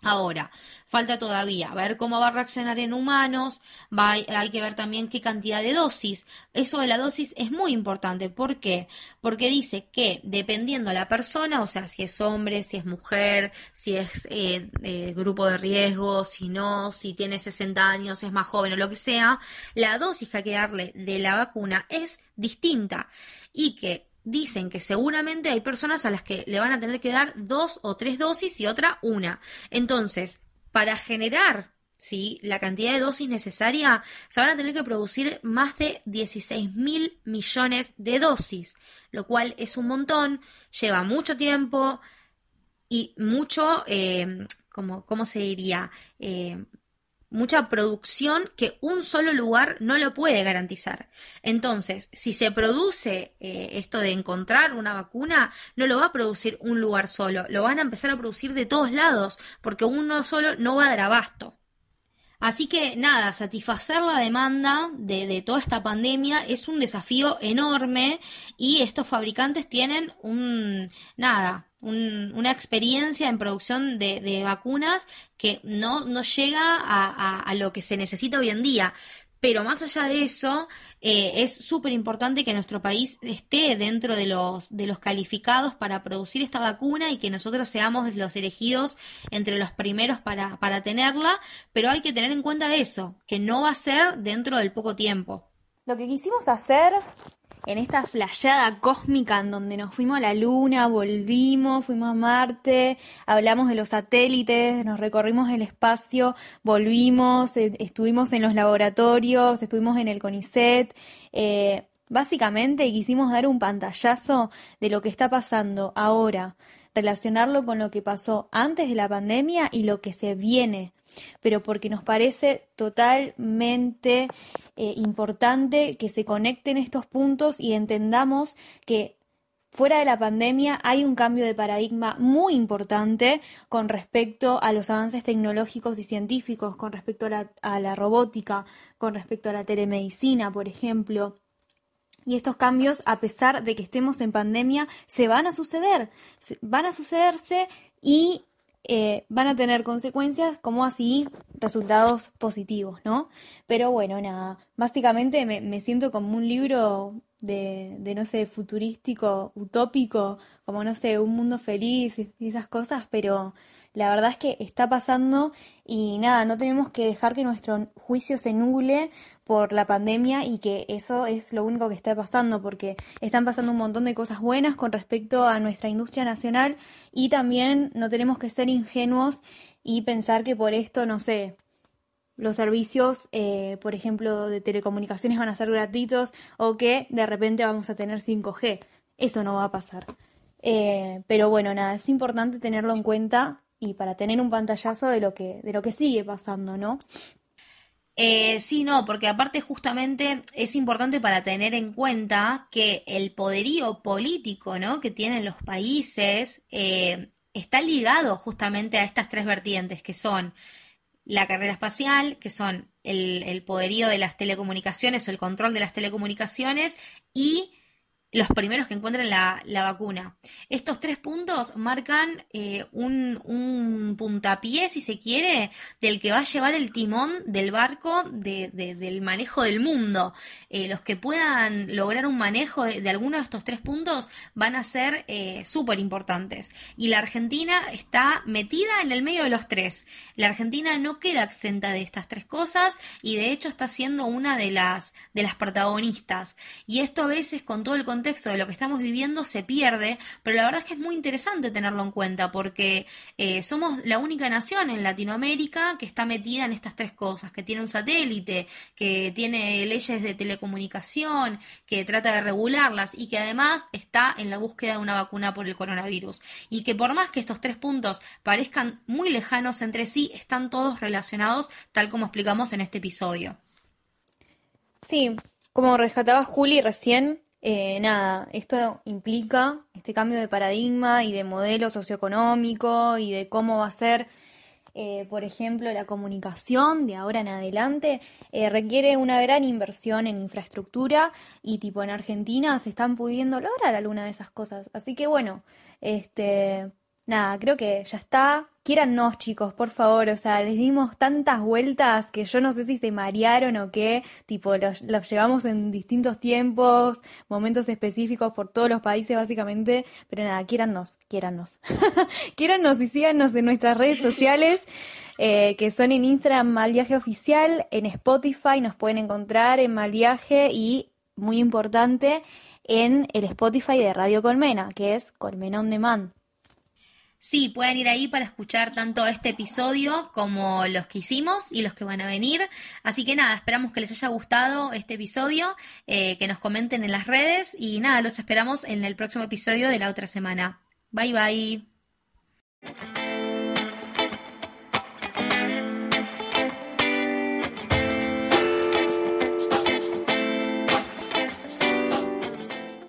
Ahora, falta todavía ver cómo va a reaccionar en humanos, va, hay que ver también qué cantidad de dosis. Eso de la dosis es muy importante. ¿Por qué? Porque dice que dependiendo la persona, o sea, si es hombre, si es mujer, si es eh, eh, grupo de riesgo, si no, si tiene 60 años, es más joven o lo que sea, la dosis que hay que darle de la vacuna es distinta y que dicen que seguramente hay personas a las que le van a tener que dar dos o tres dosis y otra una. Entonces, para generar ¿sí? la cantidad de dosis necesaria, se van a tener que producir más de 16 mil millones de dosis, lo cual es un montón, lleva mucho tiempo y mucho, eh, como, ¿cómo se diría? Eh, mucha producción que un solo lugar no lo puede garantizar. Entonces, si se produce eh, esto de encontrar una vacuna, no lo va a producir un lugar solo, lo van a empezar a producir de todos lados, porque uno solo no va a dar abasto. Así que nada, satisfacer la demanda de, de, toda esta pandemia es un desafío enorme y estos fabricantes tienen un, nada, una experiencia en producción de, vacunas que no, no llega a, lo que se necesita hoy en día. Pero más allá de eso, eh, es súper importante que nuestro país esté dentro de los, de los calificados para producir esta vacuna y que nosotros seamos los elegidos entre los primeros para, para tenerla, pero hay que tener en cuenta eso, que no va a ser dentro del poco tiempo. Lo que quisimos hacer en esta flayada cósmica en donde nos fuimos a la Luna, volvimos, fuimos a Marte, hablamos de los satélites, nos recorrimos el espacio, volvimos, eh, estuvimos en los laboratorios, estuvimos en el CONICET. Eh, básicamente quisimos dar un pantallazo de lo que está pasando ahora, relacionarlo con lo que pasó antes de la pandemia y lo que se viene pero porque nos parece totalmente eh, importante que se conecten estos puntos y entendamos que fuera de la pandemia hay un cambio de paradigma muy importante con respecto a los avances tecnológicos y científicos, con respecto a la, a la robótica, con respecto a la telemedicina, por ejemplo. Y estos cambios, a pesar de que estemos en pandemia, se van a suceder, van a sucederse y eh, van a tener consecuencias como así resultados positivos, ¿no? Pero bueno, nada, básicamente me, me siento como un libro de, no sé, futurístico, utópico, como no sé, un mundo feliz y esas cosas, pero la verdad es que está pasando y nada, no tenemos que dejar que nuestro juicio se nuble por la pandemia y que eso es lo único que está pasando, porque están pasando un montón de cosas buenas con respecto a nuestra industria nacional y también no tenemos que ser ingenuos y pensar que por esto, no sé, los servicios, eh, por ejemplo, de telecomunicaciones van a ser gratuitos o que de repente vamos a tener 5G. Eso no va a pasar. Eh, pero bueno, nada, es importante tenerlo en cuenta y para tener un pantallazo de lo que, de lo que sigue pasando, ¿no? Eh, sí, no, porque aparte justamente es importante para tener en cuenta que el poderío político, ¿no? Que tienen los países eh, está ligado justamente a estas tres vertientes que son la carrera espacial, que son el, el poderío de las telecomunicaciones o el control de las telecomunicaciones y los primeros que encuentren la, vacuna. Estos tres puntos marcan eh, un, un, puntapié, si se quiere, del que va a llevar el timón del barco de, del manejo del mundo. Eh, los que puedan lograr un manejo de, alguno de estos tres puntos van a ser eh, súper importantes. Y la Argentina está metida en el medio de los tres. La Argentina no queda exenta de estas tres cosas y de hecho está siendo una de las, de las protagonistas. Y esto a veces con todo el contexto contexto de lo que estamos viviendo se pierde, pero la verdad es que es muy interesante tenerlo en cuenta porque eh, somos la única nación en Latinoamérica que está metida en estas tres cosas, que tiene un satélite, que tiene leyes de telecomunicación, que trata de regularlas y que además está en la búsqueda de una vacuna por el coronavirus. Y que por más que estos tres puntos parezcan muy lejanos entre sí, están todos relacionados tal como explicamos en este episodio. Sí, como rescataba Juli recién, eh, nada, esto implica este cambio de paradigma y de modelo socioeconómico y de cómo va a ser, eh, por ejemplo, la comunicación de ahora en adelante, eh, requiere una gran inversión en infraestructura y tipo en Argentina se están pudiendo lograr alguna de esas cosas. Así que bueno, este, nada, creo que ya está. Quiérannos, chicos, por favor. O sea, les dimos tantas vueltas que yo no sé si se marearon o qué. Tipo, los, llevamos en distintos tiempos, momentos específicos por todos los países, básicamente. Pero nada, quiérannos, quiérannos. quiérannos y síganos en nuestras redes sociales. Eh, que son en Instagram Malviaje Oficial, en Spotify nos pueden encontrar en Malviaje y, muy importante, en el Spotify de Radio Colmena, que es Colmena On Demand. Sí, pueden ir ahí para escuchar tanto este episodio como los que hicimos y los que van a venir. Así que nada, esperamos que les haya gustado este episodio, eh, que nos comenten en las redes y nada, los esperamos en el próximo episodio de la otra semana. Bye bye.